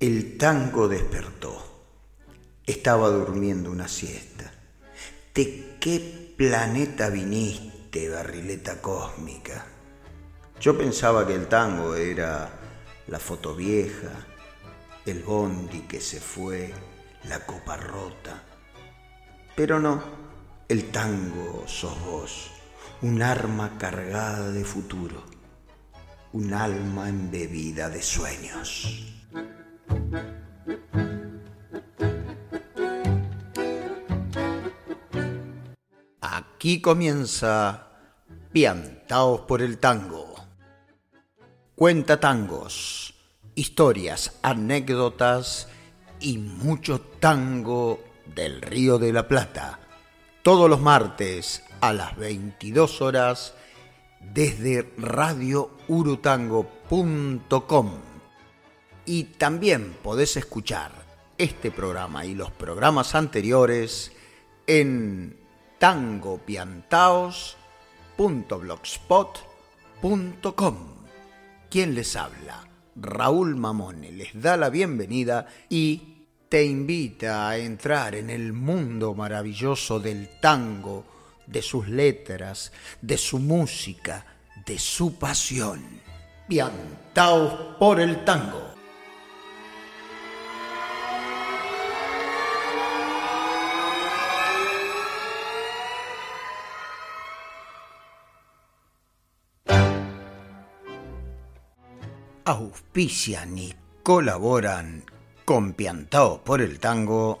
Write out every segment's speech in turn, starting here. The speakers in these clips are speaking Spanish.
El tango despertó. Estaba durmiendo una siesta. ¿De qué planeta viniste, barrileta cósmica? Yo pensaba que el tango era la foto vieja, el bondi que se fue, la copa rota. Pero no, el tango sos vos, un arma cargada de futuro, un alma embebida de sueños. Aquí comienza Piantaos por el Tango. Cuenta tangos, historias, anécdotas y mucho tango del Río de la Plata. Todos los martes a las 22 horas desde radiourutango.com. Y también podés escuchar este programa y los programas anteriores en tangopiantaos.blogspot.com. ¿Quién les habla? Raúl Mamone les da la bienvenida y te invita a entrar en el mundo maravilloso del tango, de sus letras, de su música, de su pasión. Piantaos por el tango. auspician y colaboran con Piantao por el Tango.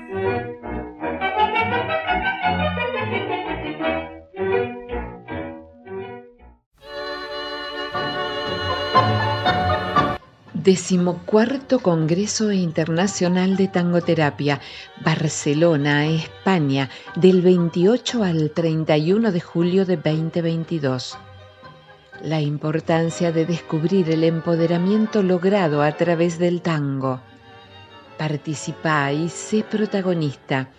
Decimocuarto Congreso Internacional de Tangoterapia, Barcelona, España, del 28 al 31 de julio de 2022. La importancia de descubrir el empoderamiento logrado a través del tango. Participa y sé protagonista.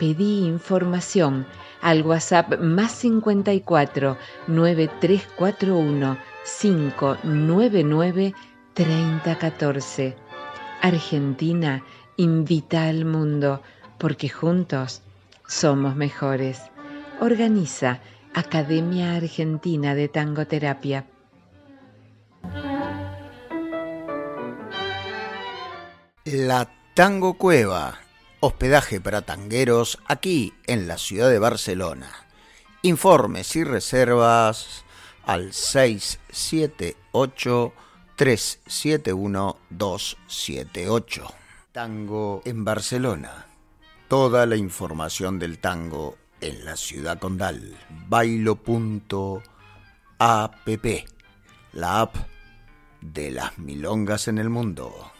Pedí información al WhatsApp más 54 9341 599 3014. Argentina invita al mundo porque juntos somos mejores. Organiza Academia Argentina de Tangoterapia. La Tango Cueva, hospedaje para tangueros aquí en la ciudad de Barcelona. Informes y reservas al 678 371278. Tango en Barcelona. Toda la información del tango en la ciudad condal. Bailo.app. La app de las milongas en el mundo.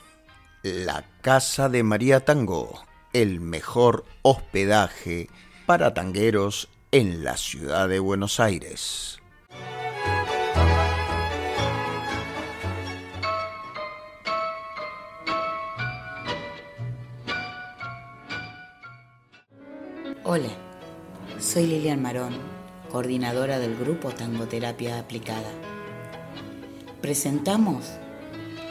La Casa de María Tango. El mejor hospedaje para tangueros en la ciudad de Buenos Aires. Hola, soy Lilian Marón, coordinadora del grupo Tangoterapia Aplicada. Presentamos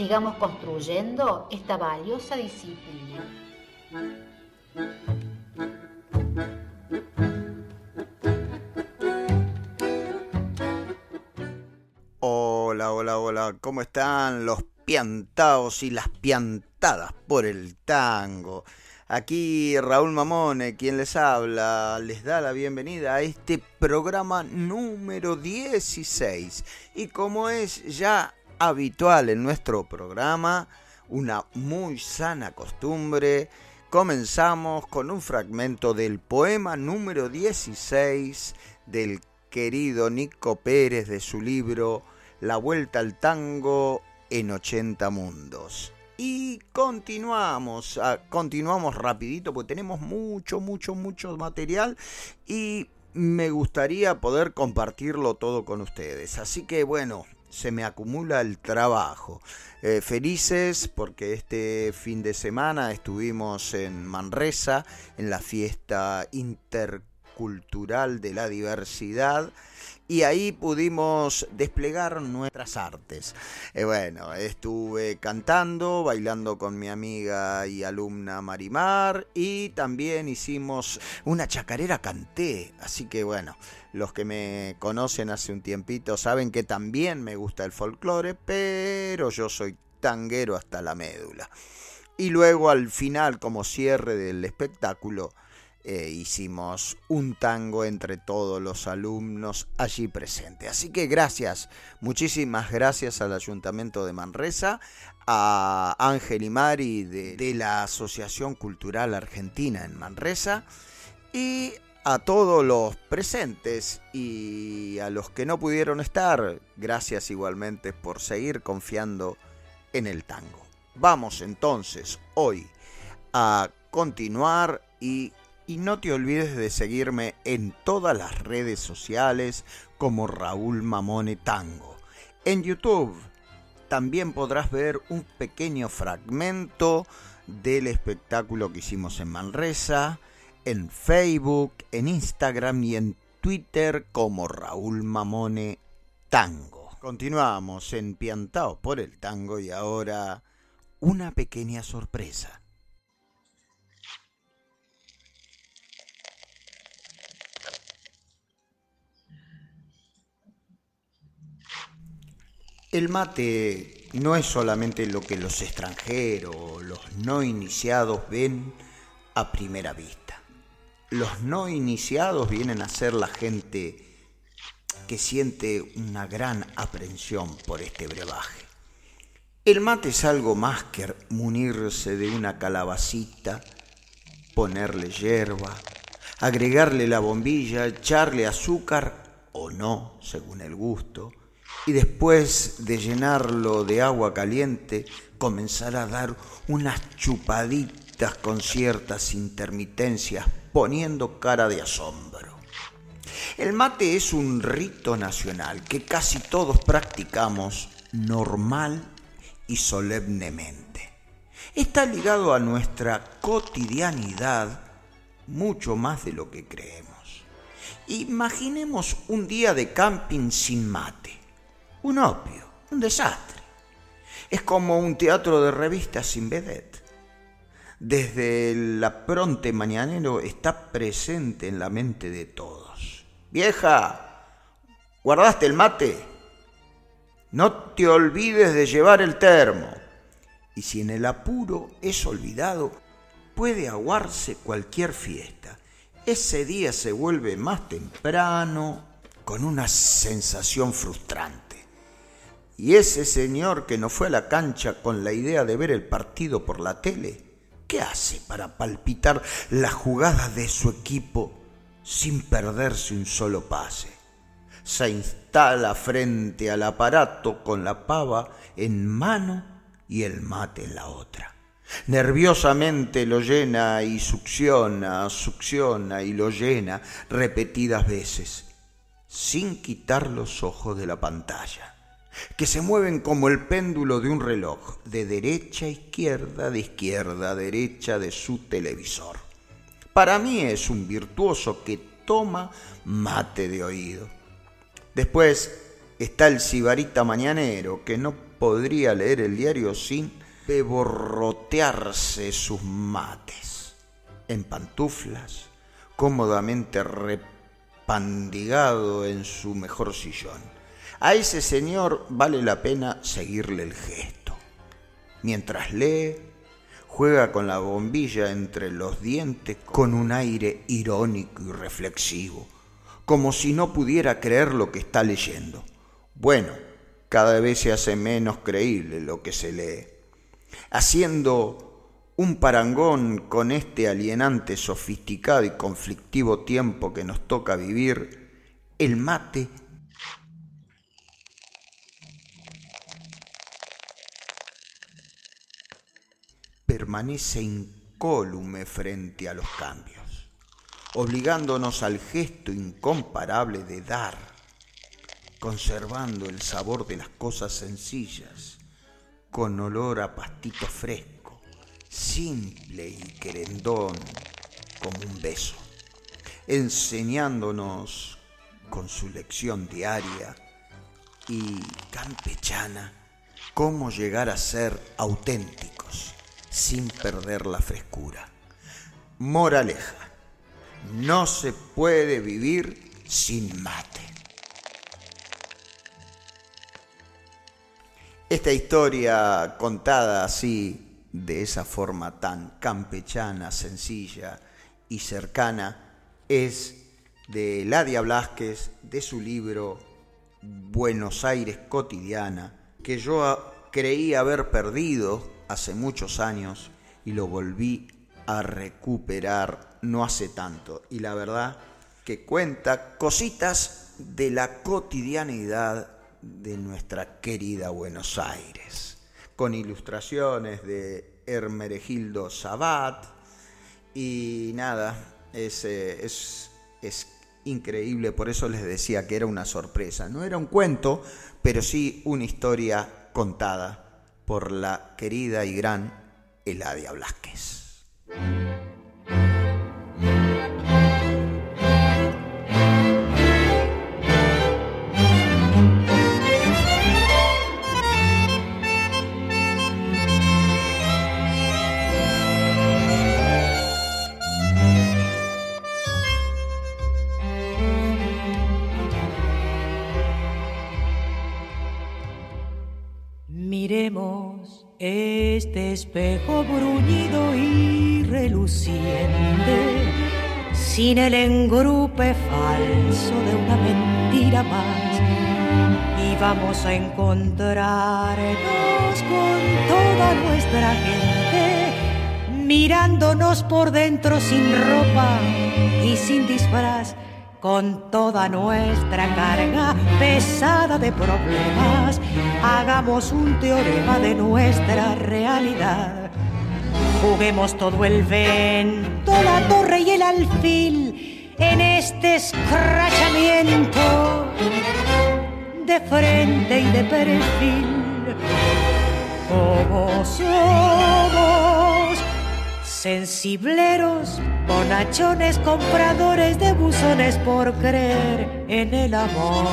sigamos construyendo esta valiosa disciplina. Hola, hola, hola, ¿cómo están los piantados y las piantadas por el tango? Aquí Raúl Mamone, quien les habla, les da la bienvenida a este programa número 16. Y como es ya habitual en nuestro programa, una muy sana costumbre, comenzamos con un fragmento del poema número 16 del querido Nico Pérez de su libro La Vuelta al Tango en 80 Mundos. Y continuamos, ah, continuamos rapidito porque tenemos mucho, mucho, mucho material y me gustaría poder compartirlo todo con ustedes. Así que bueno, se me acumula el trabajo. Eh, felices porque este fin de semana estuvimos en Manresa, en la fiesta intercultural de la diversidad y ahí pudimos desplegar nuestras artes. Eh, bueno, estuve cantando, bailando con mi amiga y alumna Marimar y también hicimos una chacarera canté, así que bueno, los que me conocen hace un tiempito saben que también me gusta el folclore, pero yo soy tanguero hasta la médula. Y luego al final, como cierre del espectáculo, eh, hicimos un tango entre todos los alumnos allí presentes. Así que gracias, muchísimas gracias al Ayuntamiento de Manresa, a Ángel y Mari de la Asociación Cultural Argentina en Manresa y a todos los presentes y a los que no pudieron estar, gracias igualmente por seguir confiando en el tango. Vamos entonces hoy a continuar y y no te olvides de seguirme en todas las redes sociales como Raúl Mamone Tango. En YouTube también podrás ver un pequeño fragmento del espectáculo que hicimos en Manresa, en Facebook, en Instagram y en Twitter como Raúl Mamone Tango. Continuamos en Piantao por el tango y ahora una pequeña sorpresa. El mate no es solamente lo que los extranjeros, los no iniciados ven a primera vista. Los no iniciados vienen a ser la gente que siente una gran aprensión por este brebaje. El mate es algo más que munirse de una calabacita, ponerle hierba, agregarle la bombilla, echarle azúcar o no, según el gusto, y después de llenarlo de agua caliente, comenzar a dar unas chupaditas con ciertas intermitencias, poniendo cara de asombro. El mate es un rito nacional que casi todos practicamos normal y solemnemente. Está ligado a nuestra cotidianidad mucho más de lo que creemos. Imaginemos un día de camping sin mate un opio, un desastre. Es como un teatro de revistas sin vedette. Desde la pronte mañanero está presente en la mente de todos. Vieja, ¿guardaste el mate? No te olvides de llevar el termo. Y si en el apuro es olvidado, puede aguarse cualquier fiesta. Ese día se vuelve más temprano con una sensación frustrante. Y ese señor que no fue a la cancha con la idea de ver el partido por la tele, ¿qué hace para palpitar la jugada de su equipo sin perderse un solo pase? Se instala frente al aparato con la pava en mano y el mate en la otra. Nerviosamente lo llena y succiona, succiona y lo llena repetidas veces, sin quitar los ojos de la pantalla que se mueven como el péndulo de un reloj, de derecha a izquierda, de izquierda a derecha de su televisor. Para mí es un virtuoso que toma mate de oído. Después está el sibarita mañanero, que no podría leer el diario sin beborrotearse sus mates. En pantuflas, cómodamente repandigado en su mejor sillón. A ese señor vale la pena seguirle el gesto. Mientras lee, juega con la bombilla entre los dientes con un aire irónico y reflexivo, como si no pudiera creer lo que está leyendo. Bueno, cada vez se hace menos creíble lo que se lee, haciendo un parangón con este alienante, sofisticado y conflictivo tiempo que nos toca vivir, el mate permanece incólume frente a los cambios, obligándonos al gesto incomparable de dar conservando el sabor de las cosas sencillas, con olor a pastito fresco, simple y querendón como un beso, enseñándonos con su lección diaria y campechana cómo llegar a ser auténticos sin perder la frescura. Moraleja, no se puede vivir sin mate. Esta historia contada así, de esa forma tan campechana, sencilla y cercana, es de Ladia Blasquez, de su libro Buenos Aires cotidiana, que yo creí haber perdido hace muchos años y lo volví a recuperar no hace tanto. Y la verdad que cuenta cositas de la cotidianidad de nuestra querida Buenos Aires, con ilustraciones de Hermeregildo Sabat y nada, es, eh, es, es increíble, por eso les decía que era una sorpresa. No era un cuento, pero sí una historia contada por la querida y gran Eladia Blasquez. Este espejo bruñido y reluciente, sin el engrupe falso de una mentira más. Y vamos a encontrarnos con toda nuestra gente, mirándonos por dentro sin ropa y sin disfraz con toda nuestra carga pesada de problemas, hagamos un teorema de nuestra realidad. Juguemos todo el vento, la torre y el alfil en este escrachamiento de frente y de perfil. Como somos sensibleros Bonachones compradores de buzones por creer en el amor.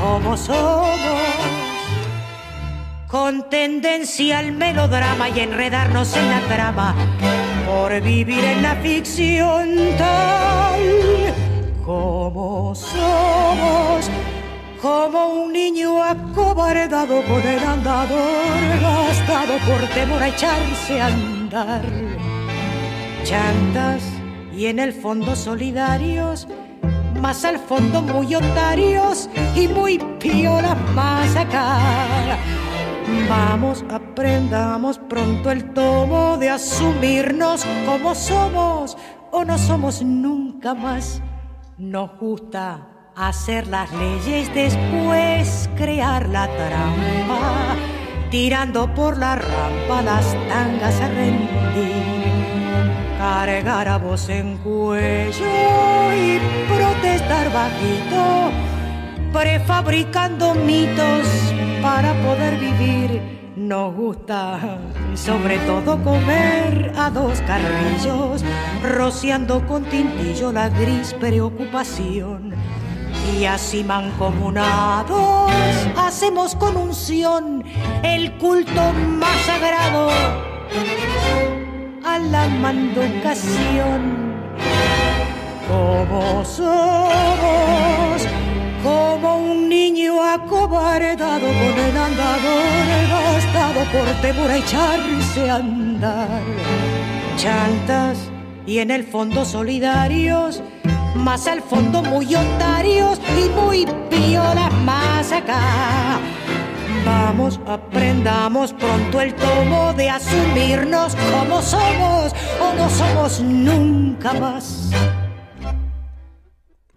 Como somos, con tendencia al melodrama y enredarnos en la trama, por vivir en la ficción tal como somos. Como un niño acobardado con el andador, gastado por temor a echarse a andar chantas y en el fondo solidarios, más al fondo muy otarios y muy piolas más acá. Vamos, aprendamos pronto el tomo de asumirnos como somos o no somos nunca más. Nos gusta hacer las leyes, después crear la trampa, tirando por la rampa las tangas a rendir cargar a voz en cuello y protestar bajito, prefabricando mitos para poder vivir. Nos gusta sobre todo comer a dos carrillos, rociando con tintillo la gris preocupación. y así mancomunados hacemos con unción el culto más sagrado la manducación. Como somos, como un niño acobardado con el andador gastado por temor a echarse a andar. Chantas y en el fondo solidarios más al fondo muy otarios y muy piolas más acá. Vamos, aprendamos pronto el tomo de asumirnos como somos o no somos nunca más.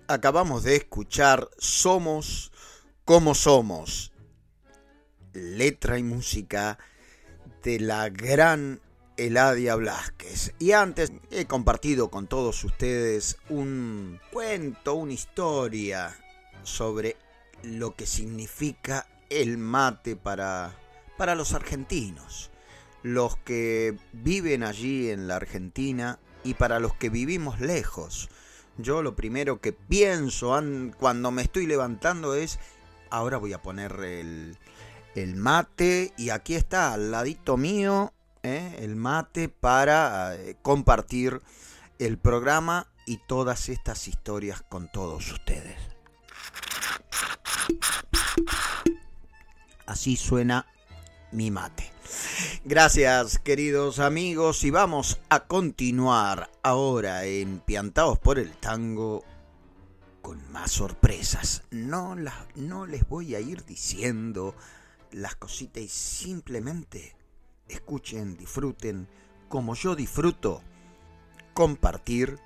Acabamos de escuchar Somos como somos, letra y música de la gran Eladia Blasquez. Y antes he compartido con todos ustedes un cuento, una historia sobre lo que significa el mate para, para los argentinos, los que viven allí en la Argentina y para los que vivimos lejos. Yo lo primero que pienso cuando me estoy levantando es, ahora voy a poner el, el mate y aquí está al ladito mío ¿eh? el mate para eh, compartir el programa y todas estas historias con todos ustedes. Así suena mi mate. Gracias queridos amigos y vamos a continuar ahora en Piantados por el Tango con más sorpresas. No, no les voy a ir diciendo las cositas y simplemente escuchen, disfruten, como yo disfruto, compartir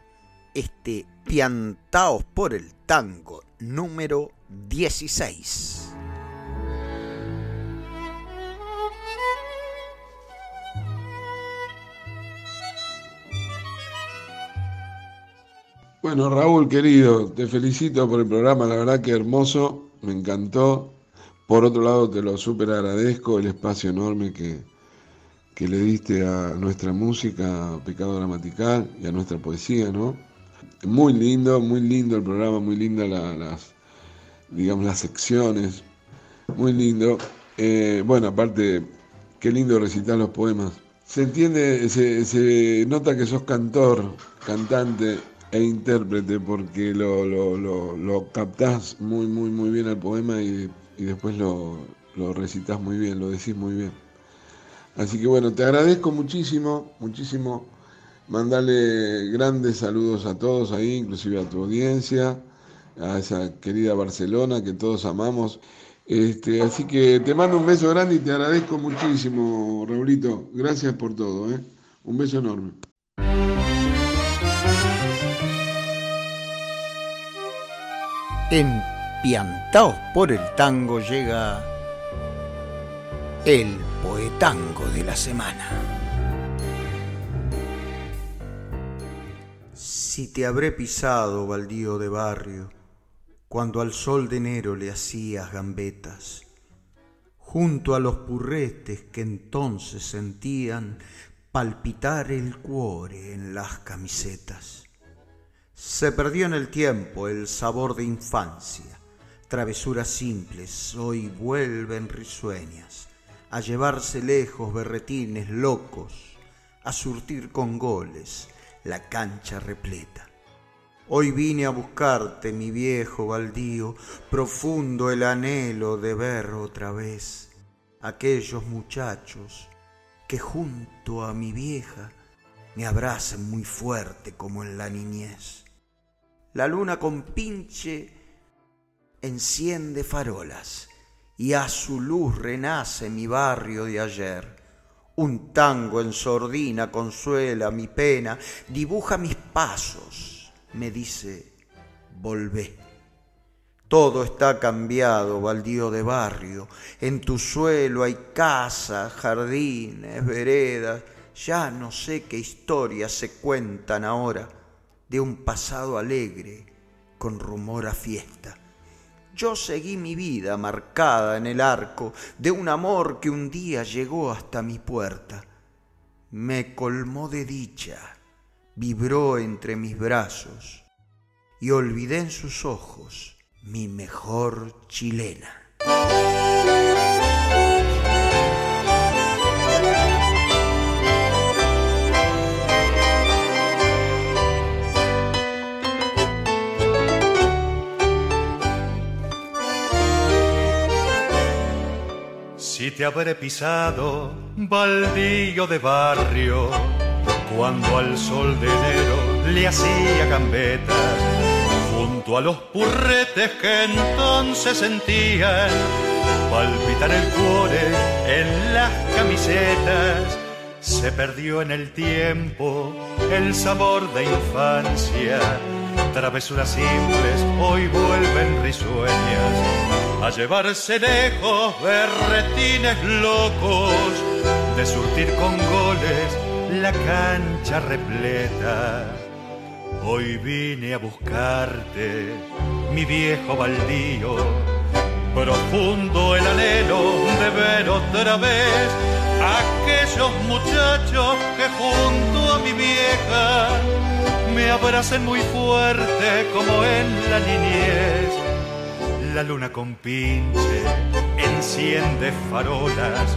este Piantaos por el Tango número 16. Bueno, Raúl, querido, te felicito por el programa, la verdad que hermoso, me encantó. Por otro lado, te lo súper agradezco, el espacio enorme que, que le diste a nuestra música, Pecado Gramatical y a nuestra poesía, ¿no? Muy lindo, muy lindo el programa, muy linda las, digamos, las secciones, muy lindo. Eh, bueno, aparte, qué lindo recitar los poemas. Se entiende, se, nota que sos cantor, cantante e intérprete porque lo, lo, captás muy, muy, muy bien al poema y, después lo, lo recitas muy bien, lo decís muy bien. Así que bueno, te agradezco muchísimo, muchísimo. Mandarle grandes saludos a todos ahí, inclusive a tu audiencia, a esa querida Barcelona que todos amamos. Este, así que te mando un beso grande y te agradezco muchísimo, Raulito. Gracias por todo. ¿eh? Un beso enorme. En Piantaos por el Tango llega el poetango de la semana. Si te habré pisado, baldío de barrio, cuando al sol de enero le hacías gambetas, junto a los purretes que entonces sentían palpitar el cuore en las camisetas. Se perdió en el tiempo el sabor de infancia, travesuras simples hoy vuelven risueñas a llevarse lejos berretines locos, a surtir con goles la cancha repleta. Hoy vine a buscarte, mi viejo baldío, profundo el anhelo de ver otra vez aquellos muchachos que junto a mi vieja me abracen muy fuerte como en la niñez. La luna con pinche enciende farolas y a su luz renace mi barrio de ayer. Un tango en sordina consuela mi pena, dibuja mis pasos, me dice, volvé. Todo está cambiado, baldío de barrio. En tu suelo hay casas, jardines, veredas. Ya no sé qué historias se cuentan ahora de un pasado alegre con rumor a fiesta yo seguí mi vida marcada en el arco de un amor que un día llegó hasta mi puerta. Me colmó de dicha, vibró entre mis brazos y olvidé en sus ojos mi mejor chilena. Habré pisado, baldío de barrio, cuando al sol de enero le hacía gambetas, junto a los purretes que entonces sentían palpitar el cuore en las camisetas, se perdió en el tiempo el sabor de infancia. Travesuras simples hoy vuelven risueñas a llevarse lejos berretines locos, de surtir con goles la cancha repleta. Hoy vine a buscarte, mi viejo baldío, profundo el anhelo de ver otra vez aquellos muchachos que junto a mi vieja me abracen muy fuerte como en la niñez la luna con pinche enciende farolas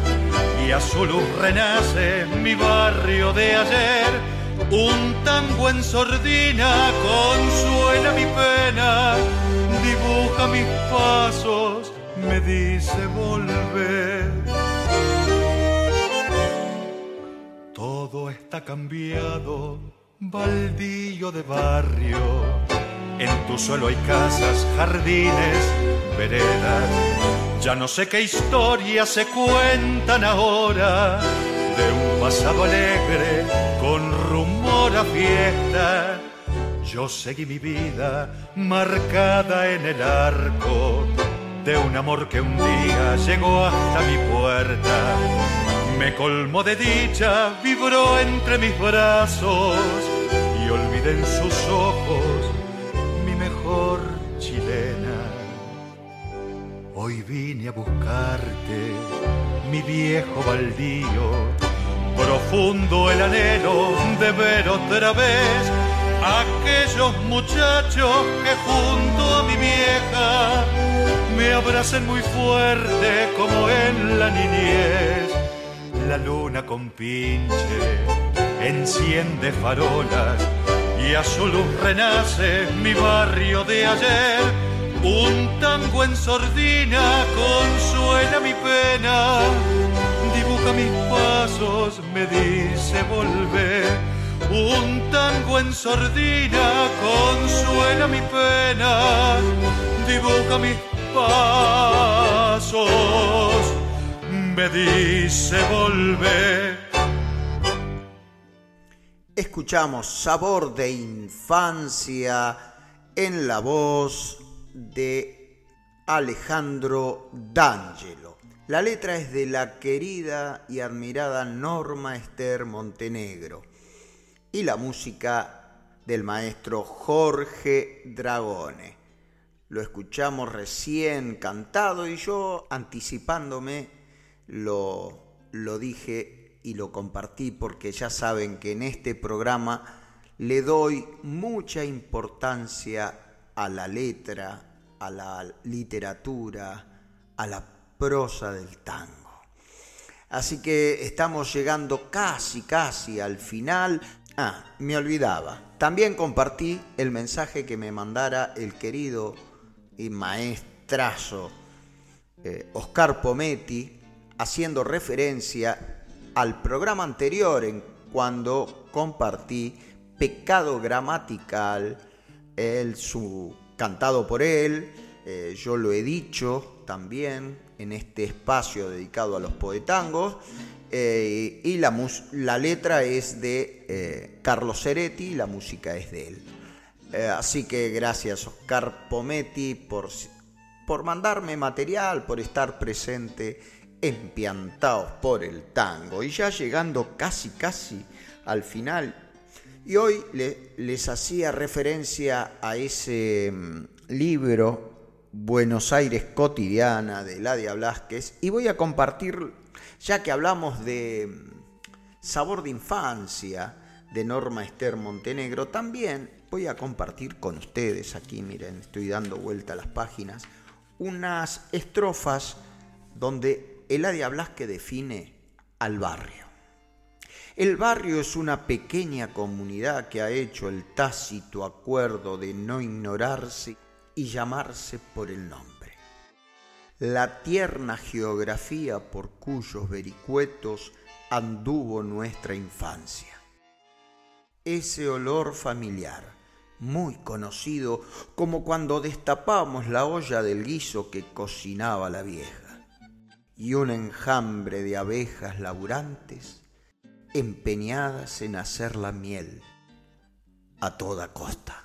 y a su luz renace mi barrio de ayer. Un tango en sordina consuela mi pena, dibuja mis pasos, me dice volver. Todo está cambiado, baldío de barrio en tu suelo hay casas, jardines, veredas. Ya no sé qué historias se cuentan ahora de un pasado alegre con rumor a fiesta. Yo seguí mi vida marcada en el arco de un amor que un día llegó hasta mi puerta. Me colmó de dicha, vibró entre mis brazos y olvidé en sus ojos chilena. Hoy vine a buscarte, mi viejo baldío, profundo el anhelo de ver otra vez aquellos muchachos que junto a mi vieja me abracen muy fuerte como en la niñez. La luna con pinche enciende farolas y a su luz renace mi barrio de ayer. Un tango en sordina consuela mi pena, dibuja mis pasos, me dice volver. Un tango en sordina consuela mi pena, dibuja mis pasos, me dice volver escuchamos Sabor de Infancia en la voz de Alejandro D'Angelo. La letra es de la querida y admirada Norma Esther Montenegro y la música del maestro Jorge Dragone. Lo escuchamos recién cantado y yo anticipándome lo, lo dije y lo compartí porque ya saben que en este programa le doy mucha importancia a la letra, a la literatura, a la prosa del tango. Así que estamos llegando casi, casi al final. Ah, me olvidaba. También compartí el mensaje que me mandara el querido y maestrazo eh, Oscar Pometti, haciendo referencia al programa anterior en cuando compartí Pecado Gramatical, él, su, cantado por él, eh, yo lo he dicho también en este espacio dedicado a los poetangos, eh, y la, la, letra es de eh, Carlos Ceretti y la música es de él. así que gracias Oscar Pometti por, por mandarme material, por estar presente empiantados por el tango y ya llegando casi casi al final. Y hoy les hacía referencia a ese mm, libro Buenos Aires cotidiana de Ladia Blasquez y voy a compartir, ya que hablamos de mm, sabor de infancia, de Norma Esther Montenegro, también voy a compartir con ustedes aquí, miren, estoy dando vuelta a las páginas, unas estrofas donde Eladia Blasque define al barrio. El barrio es una pequeña comunidad que ha hecho el tácito acuerdo de no ignorarse y llamarse por el nombre. La tierna geografía por cuyos vericuetos anduvo nuestra infancia. Ese olor familiar, muy conocido como cuando destapamos la olla del guiso que cocinaba la vieja, y un enjambre de abejas laburantes empeñadas en hacer la miel a toda costa.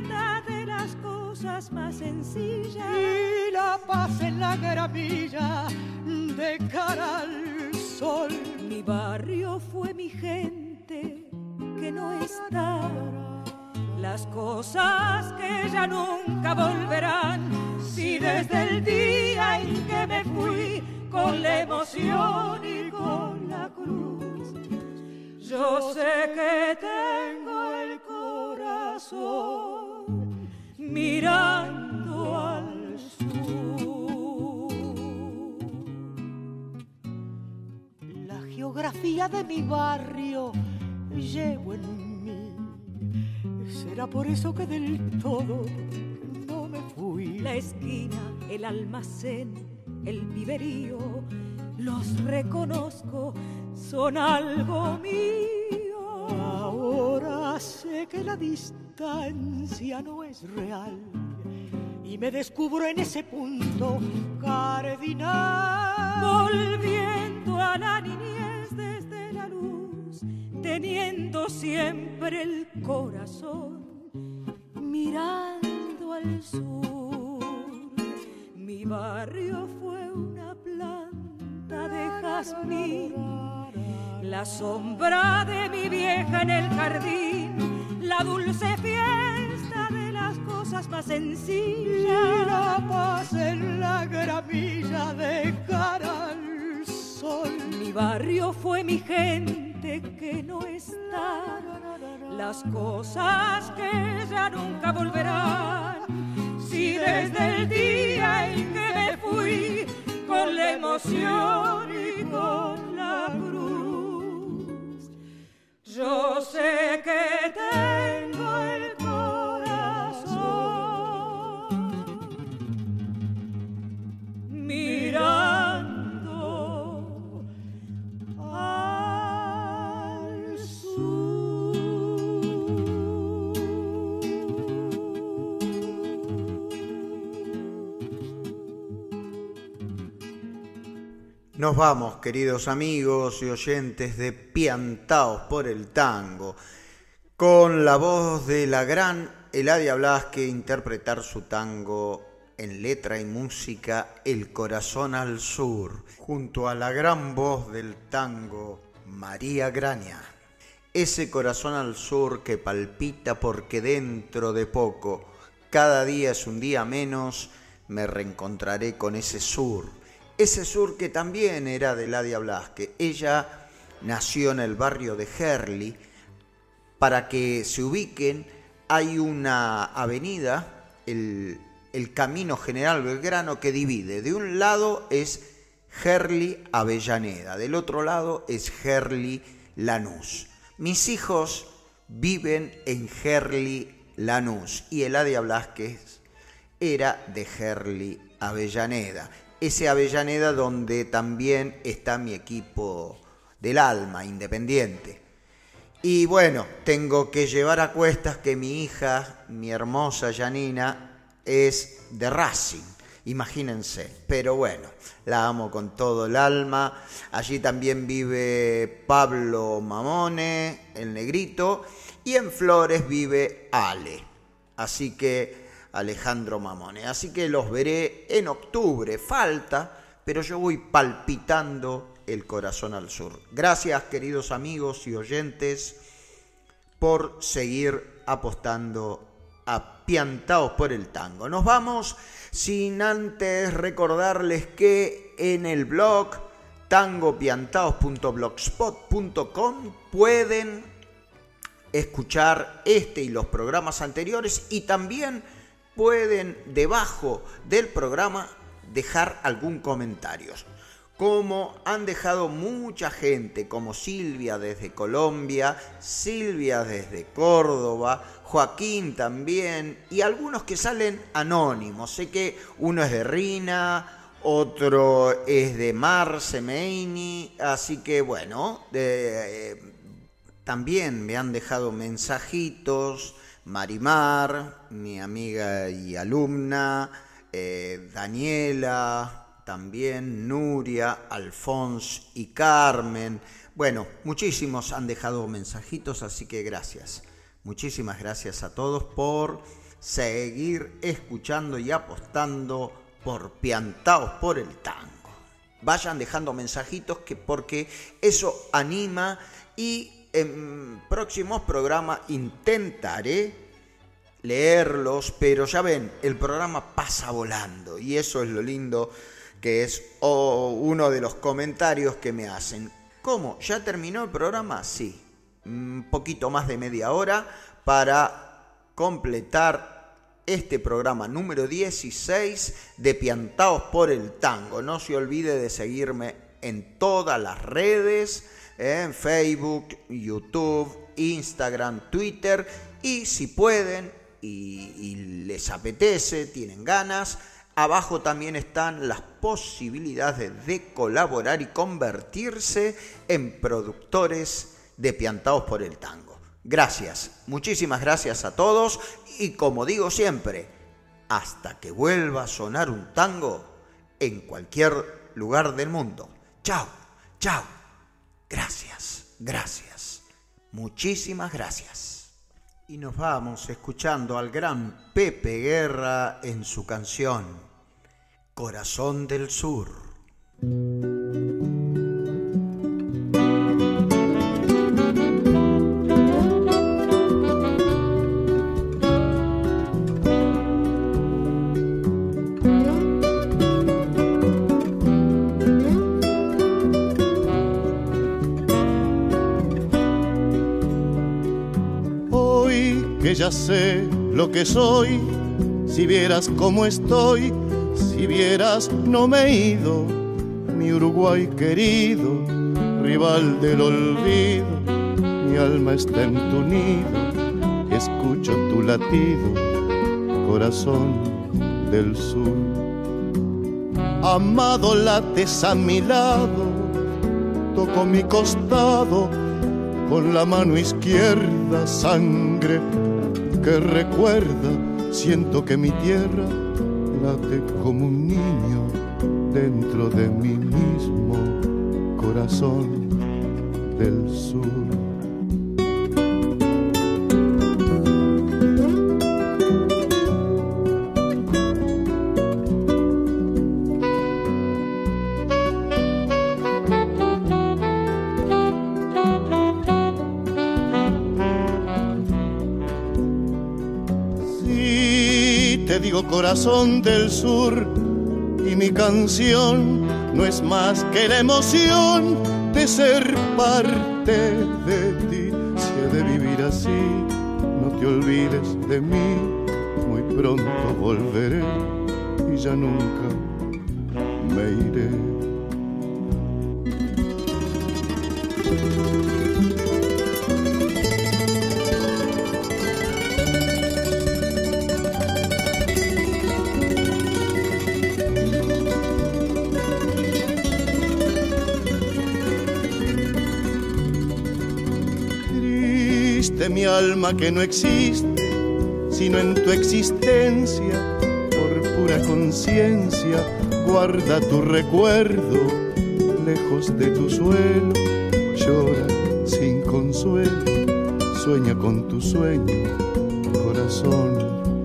más sencillas. Y la paz en la gramilla de cara al sol. Mi barrio fue mi gente que no está. Las cosas que ya nunca volverán. Si desde el día en que me fui con la emoción barrio llevo en mí. Será por eso que del todo no me fui. La esquina, el almacén, el viverío, los reconozco, son algo mío. Ahora sé que la distancia no es real y me descubro en ese punto cardinal. Volviendo a la niñez teniendo siempre el corazón mirando al sur. Mi barrio fue una planta de jazmín, la sombra de mi vieja en el jardín la dulce fiesta de las cosas más sencillas. la paz en la gramilla de cara al sol. Mi barrio fue mi gente que no está. Las cosas que ya nunca volverán. Si desde el día en que me fui con la emoción y con la cruz, yo sé que tengo Nos vamos, queridos amigos y oyentes de Piantaos por el Tango con la voz de la gran Eladia Blasque interpretar su tango en letra y música El corazón al sur, junto a la gran voz del tango María Graña. Ese corazón al sur que palpita porque dentro de poco, cada día es un día menos, me reencontraré con ese sur. Ese sur que también era de Ladia Blasque. Ella nació en el barrio de Herli. Para que se ubiquen, hay una avenida, el, Camino General Belgrano, que divide. De un lado es Gerli Avellaneda, del otro lado es Gerli Lanús. Mis hijos viven en Gerli Lanús y Eladia Blasquez era de Gerli Avellaneda. Ese Avellaneda donde también está mi equipo del alma independiente. Y bueno, tengo que llevar a cuestas que mi hija, mi hermosa Janina, es de Racing. Imagínense, pero bueno, la amo con todo el alma. Allí también vive Pablo Mamone, el negrito, y en Flores vive Ale. Así que Alejandro Mamone. Así que los veré en octubre. Falta, pero yo voy palpitando el corazón al sur. Gracias queridos amigos y oyentes por seguir apostando a Piantaos por el tango. Nos vamos sin antes recordarles que en el blog tangopiantaos.blogspot.com pueden escuchar este y los programas anteriores y también pueden debajo del programa dejar algún comentario como han dejado mucha gente, como Silvia desde Colombia, Silvia desde Córdoba, Joaquín también, y algunos que salen anónimos. Sé que uno es de Rina, otro es de Marce Meini, así que bueno, eh, también me han dejado mensajitos, Marimar, mi amiga y alumna, eh, Daniela, también Nuria, Alfons y Carmen. Bueno, muchísimos han dejado mensajitos, así que gracias. Muchísimas gracias a todos por seguir escuchando y apostando por Piantaos por el Tango. Vayan dejando mensajitos que porque eso anima y en próximos programas intentaré leerlos, pero ya ven, el programa pasa volando y eso es lo lindo que es uno de los comentarios que me hacen. ¿Cómo? ¿Ya terminó el programa? Sí. Un poquito más de media hora para completar este programa número 16 de Piantaos por el Tango. No se olvide de seguirme en todas las redes, en Facebook, YouTube, Instagram, Twitter y si pueden y, les apetece, tienen ganas, Abajo también están las posibilidades de colaborar y convertirse en productores de Piantaos por el Tango. Gracias, muchísimas gracias a todos y como digo siempre, hasta que vuelva a sonar un tango en cualquier lugar del mundo. Chao, chao. Gracias, gracias. Muchísimas gracias. Y nos vamos escuchando al gran Pepe Guerra en su canción Corazón del Sur. Ya sé lo que soy, si vieras cómo estoy, si vieras no me he ido, mi Uruguay querido, rival del olvido, mi alma está en tu nido, escucho tu latido, corazón del sur. Amado lates a mi lado, toco mi costado, con la mano izquierda sangre que recuerda, siento que mi tierra late como un niño dentro de mi mismo corazón del sur. Corazón del sur y mi canción no es más que la emoción de ser parte de ti. Si he de vivir así, no te olvides de mí, muy pronto volveré y ya nunca me iré. Mi alma que no existe, sino en tu existencia, por pura conciencia, guarda tu recuerdo, lejos de tu suelo, llora sin consuelo, sueña con tu sueño, corazón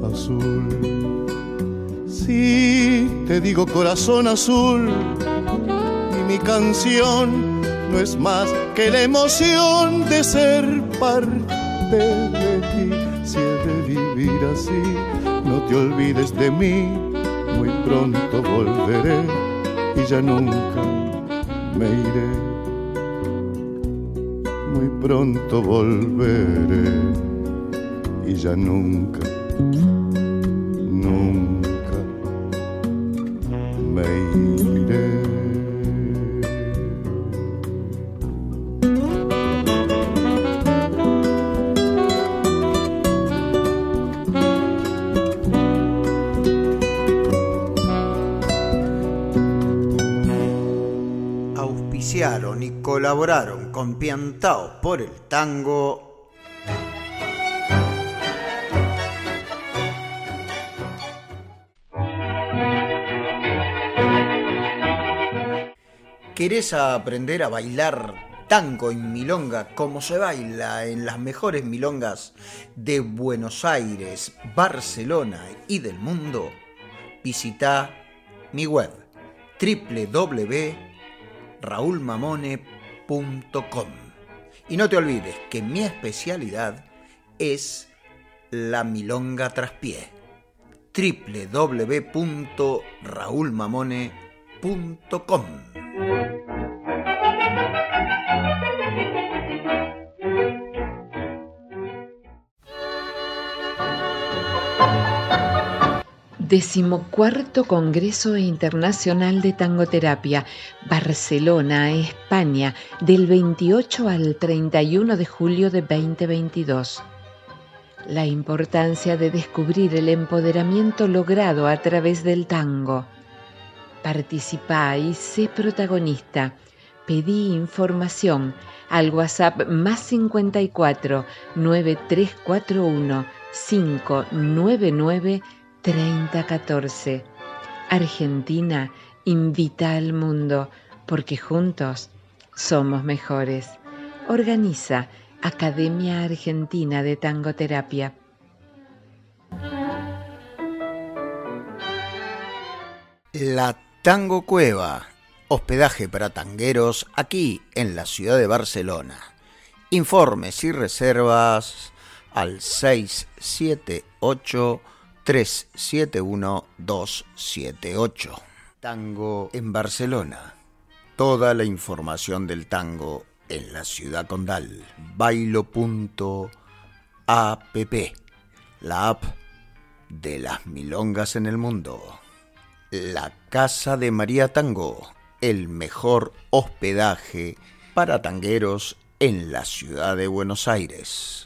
azul. Sí, te digo corazón azul, y mi canción no es más que la emoción de ser parte de ti. Si he de vivir así, no te olvides de mí. Muy pronto volveré y ya nunca me iré. Muy pronto volveré y ya nunca colaboraron con Piantao por el tango. ¿Querés aprender a bailar tango en milonga como se baila en las mejores milongas de Buenos Aires, Barcelona y del mundo? Visita mi web www.raulmamone.com y no te olvides que mi especialidad es la milonga traspié. www.raulmamone.com Decimocuarto Congreso Internacional de Tangoterapia, Barcelona, España, del 28 al 31 de julio de 2022. La importancia de descubrir el empoderamiento logrado a través del tango. Participa y sé protagonista. Pedí información al WhatsApp más 54 9341 599 3014. Argentina invita al mundo porque juntos somos mejores. Organiza Academia Argentina de Tangoterapia. La Tango Cueva, hospedaje para tangueros aquí en la ciudad de Barcelona. Informes y reservas al 678 371278. Tango en Barcelona. Toda la información del tango en la ciudad condal. Bailo.app. La app de las milongas en el mundo. La Casa de María Tango. El mejor hospedaje para tangueros en la ciudad de Buenos Aires.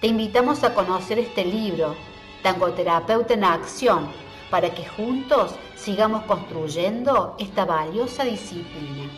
Te invitamos a conocer este libro, Tangoterapeuta en Acción, para que juntos sigamos construyendo esta valiosa disciplina.